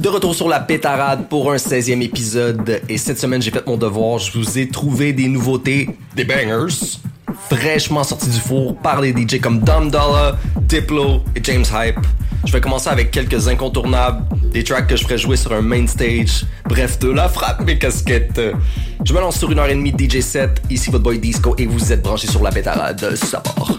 De retour sur la pétarade pour un 16e épisode. Et cette semaine, j'ai fait mon devoir. Je vous ai trouvé des nouveautés, des bangers, fraîchement sortis du four par les DJ comme Dom Dollar, Diplo et James Hype. Je vais commencer avec quelques incontournables, des tracks que je ferai jouer sur un main stage. Bref, de la frappe mes casquettes. Je me lance sur une heure et demie de DJ set. Ici votre boy Disco et vous êtes branchés sur la pétarade. Ça part.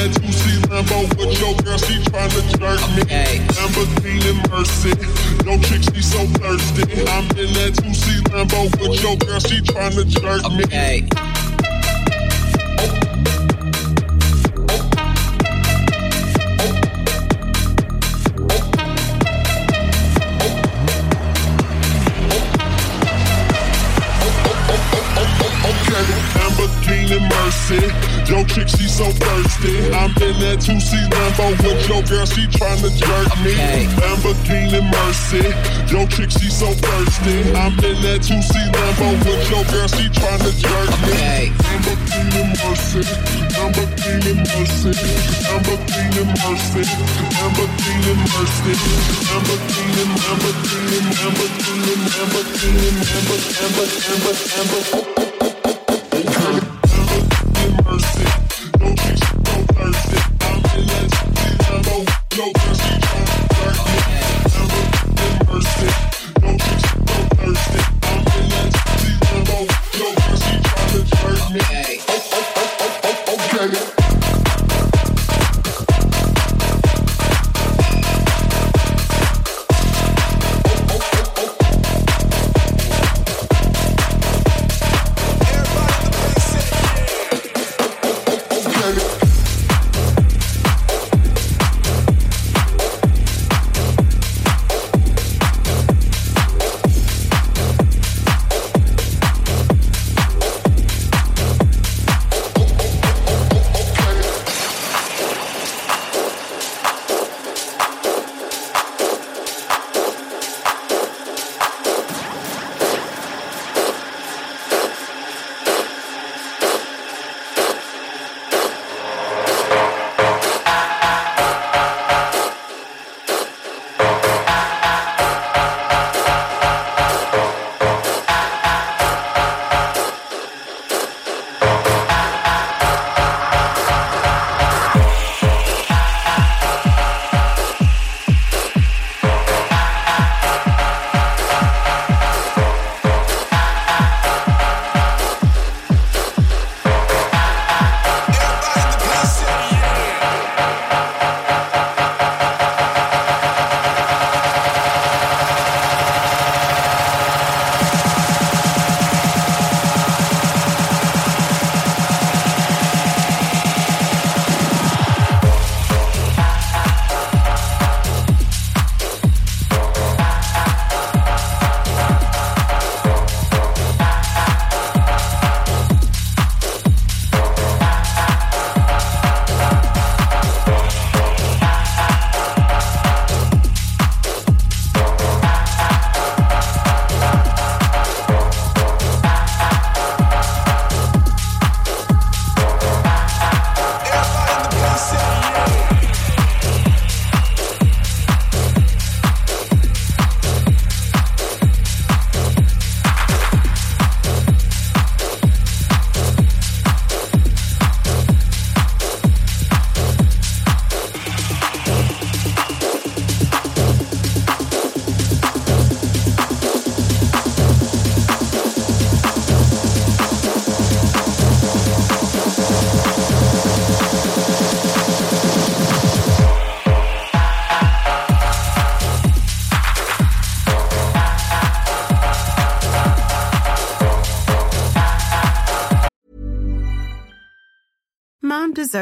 that juicy Lambo with your girl, she jerk me. Okay. Mercy, no chick, she so thirsty. I'm in that juicy Lambo with your girl, she tryna jerk okay. me. Yo, chick, she so thirsty. I'm in that two seat Lambo with your girl, she tryna jerk me. Lamborghini Mercy. Yo, chick, she so thirsty. I'm in that two seat Lambo with your girl, she tryna jerk me. Lamborghini mercy, Lamborghini Mercy. Lamborghini Mercy. Lamborghini Mercy. Lamborghini Mercy. Lamborghini, Lamborghini, Lamborghini, Lamborghini, Lamborghini, Lamborghini, Lamborghini.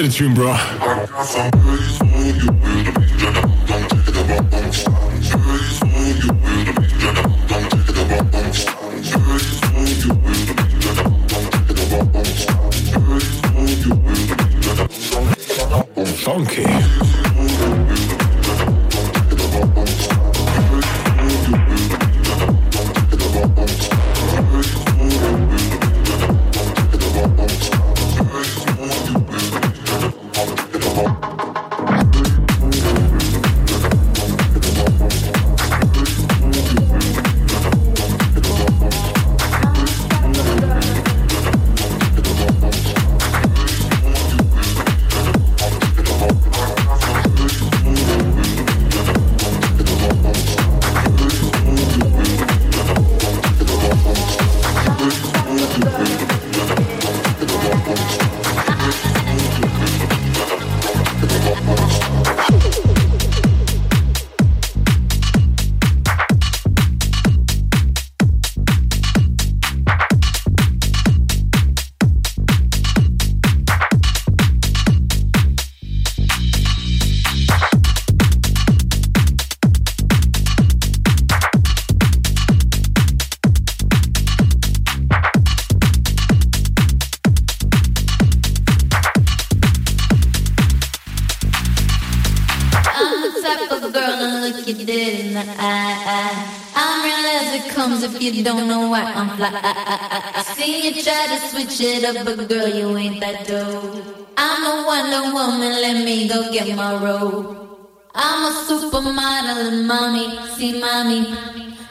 Play the tune, bro. Funky. You don't know why I'm fly. I seen you try to switch it up, but girl, you ain't that dope. I'm the Wonder Woman, let me go get my robe. I'm a supermodel and mommy, see mommy.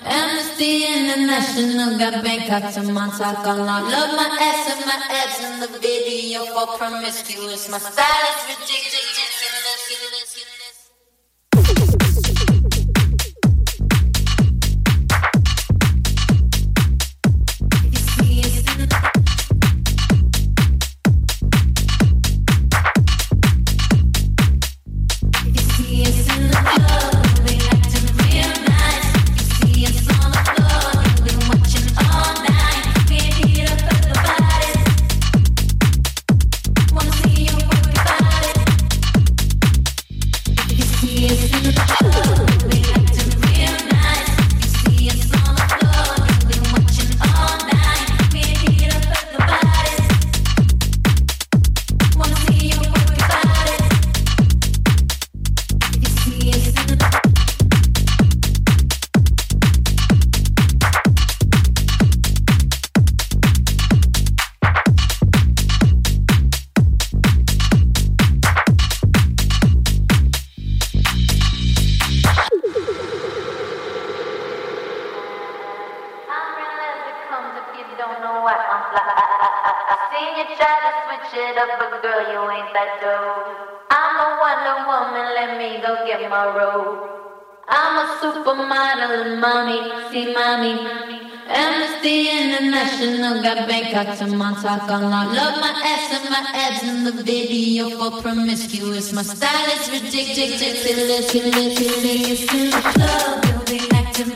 Amnesty International got Bangkok to Montauk on lock. Love my ass and my abs in the video for promiscuous. My style is ridiculous. Got to Montauk on lock. Love my ass and my abs in the video for promiscuous. My style is ridiculous. Ridiculous. Ridiculous. You'll be acting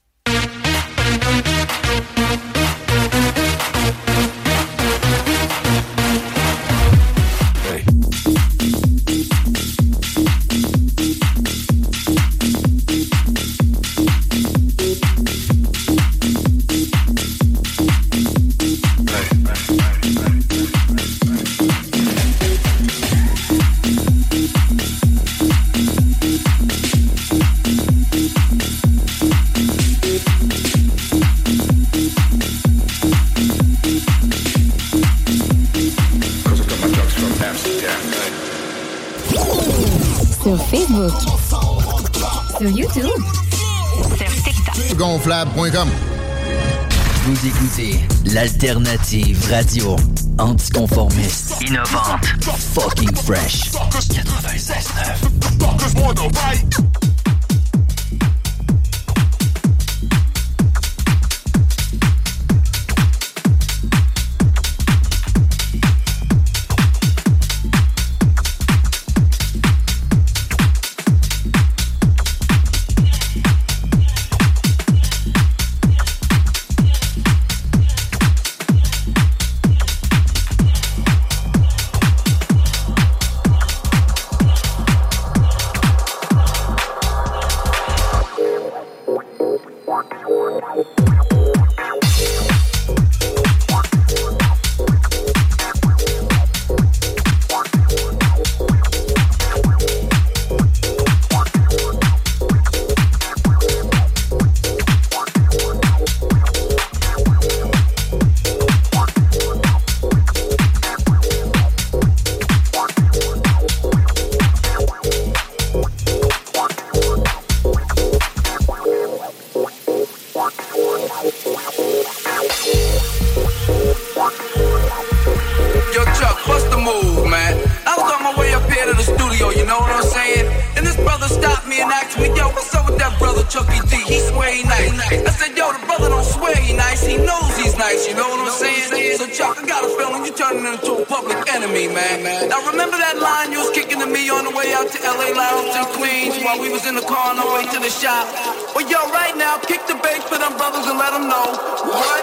Vous écoutez l'alternative radio anticonformiste, innovante, fucking fresh. 96.9. and let them know.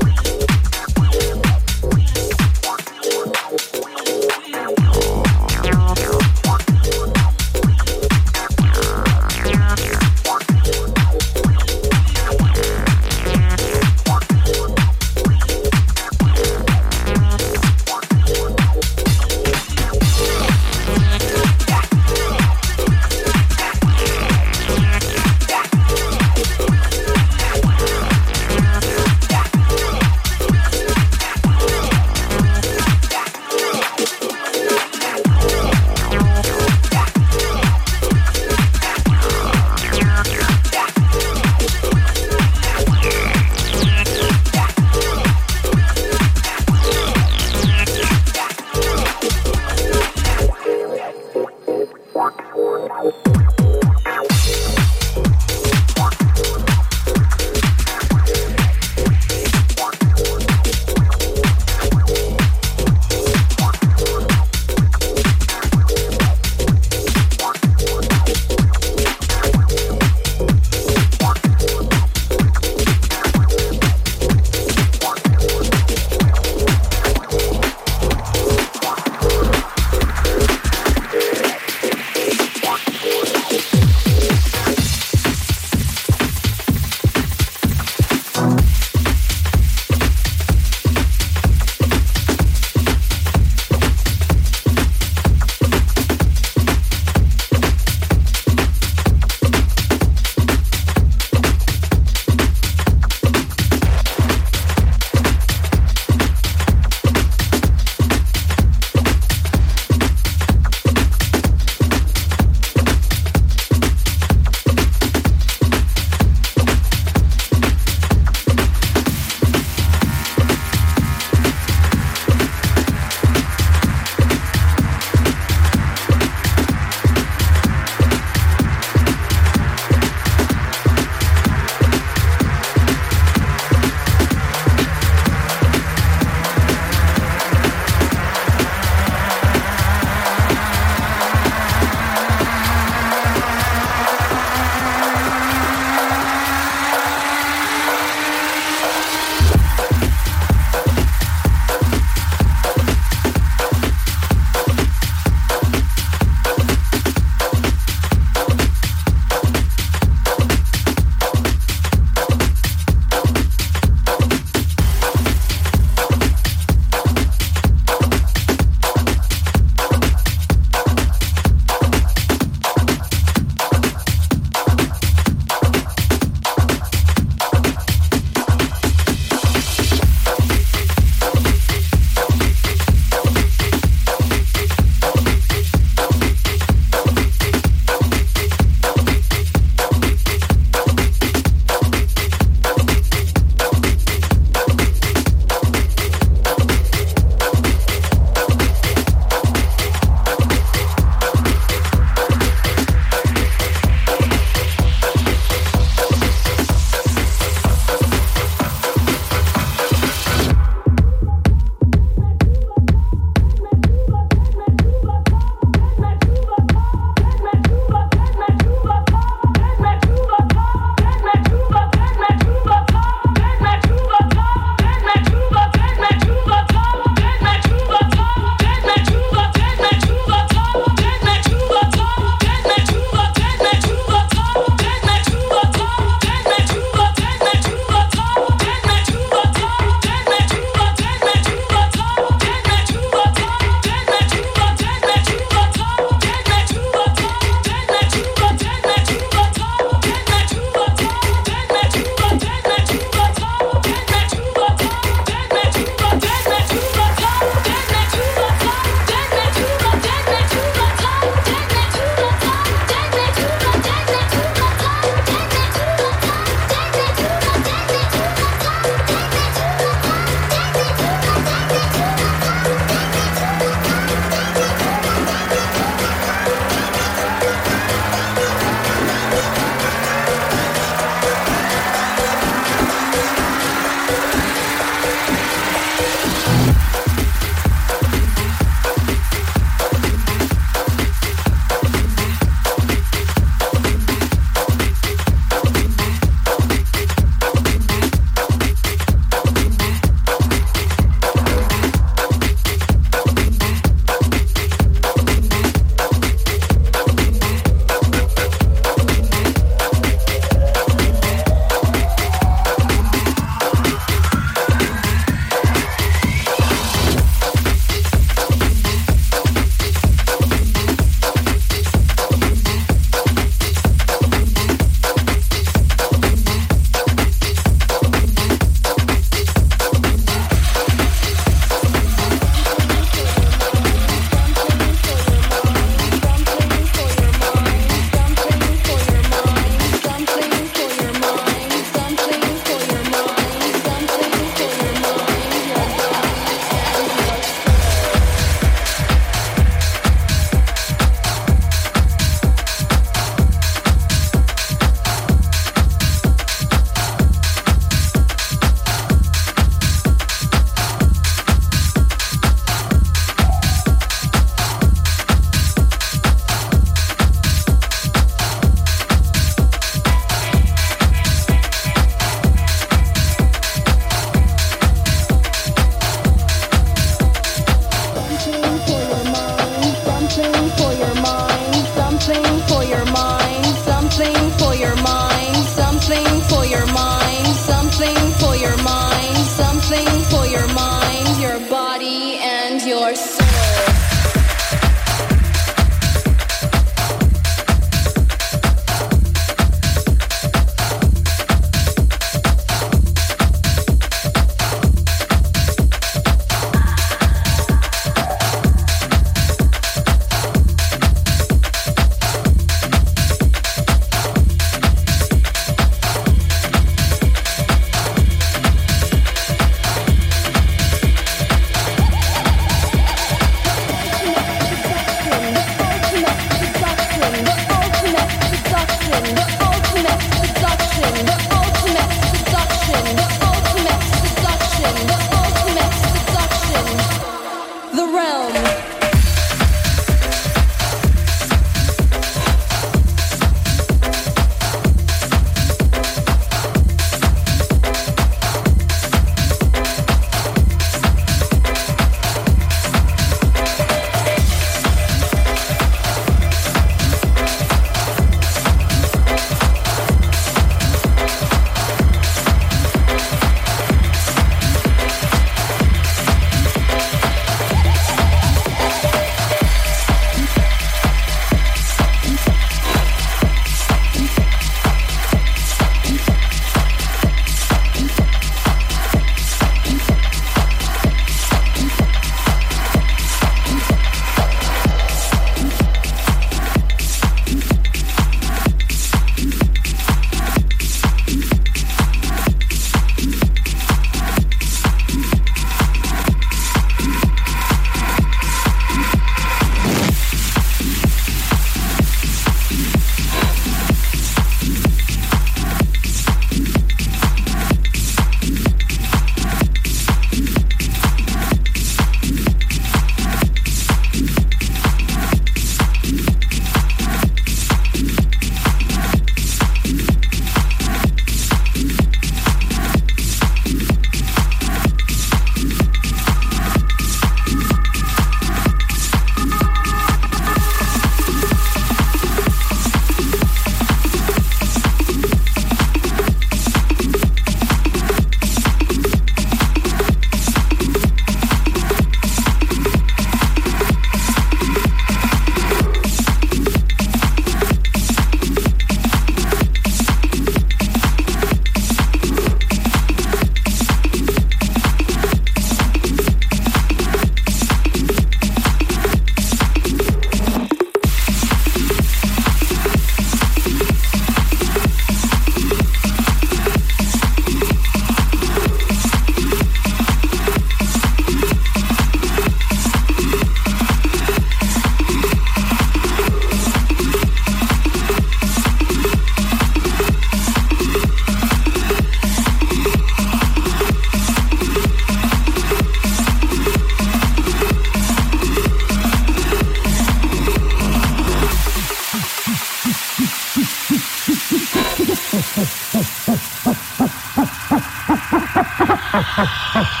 ハハハ。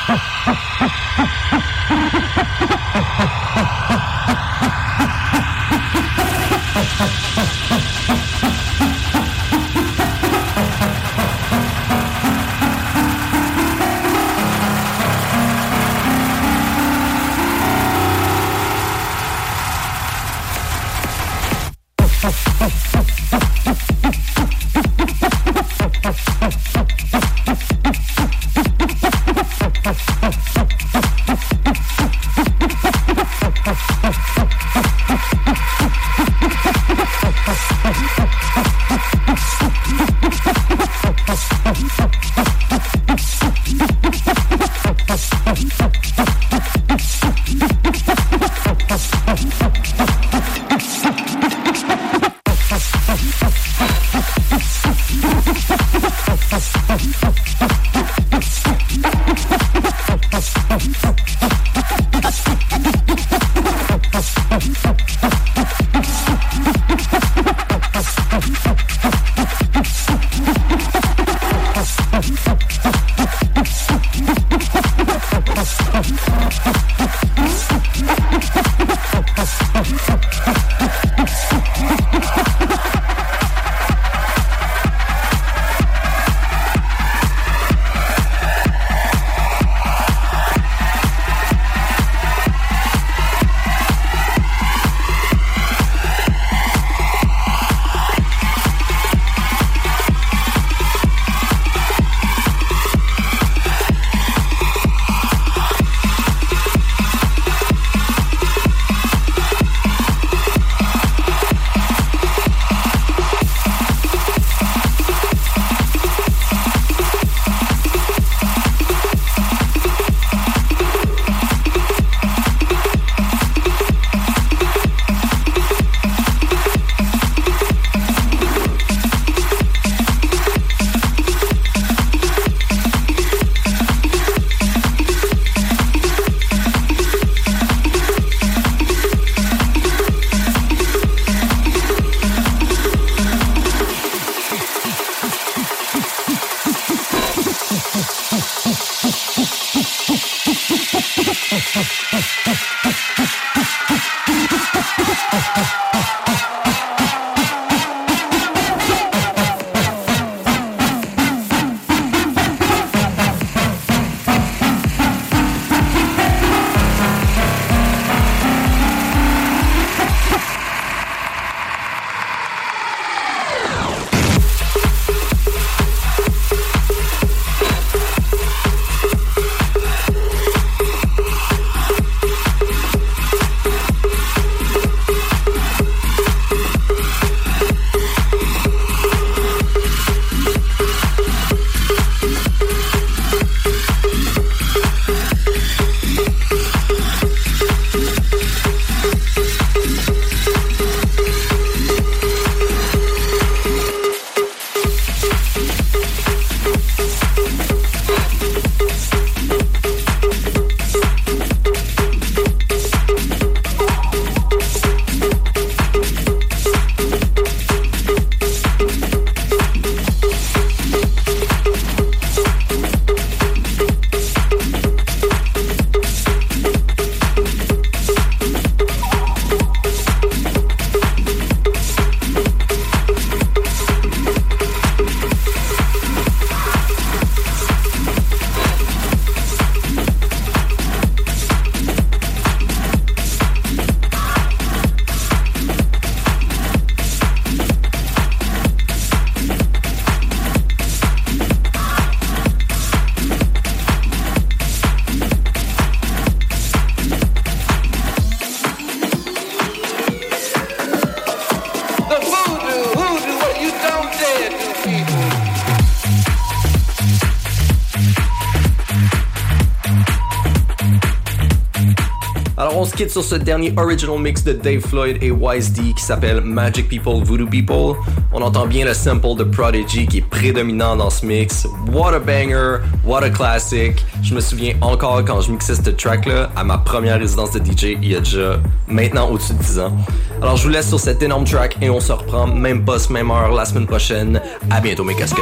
Sur ce dernier original mix de Dave Floyd et Wise D qui s'appelle Magic People Voodoo People. On entend bien le sample de Prodigy qui est prédominant dans ce mix. What a banger, what a classic. Je me souviens encore quand je mixais cette track là à ma première résidence de DJ il y a déjà maintenant au-dessus de 10 ans. Alors je vous laisse sur cette énorme track et on se reprend même boss même heure la semaine prochaine. À bientôt mes casquettes.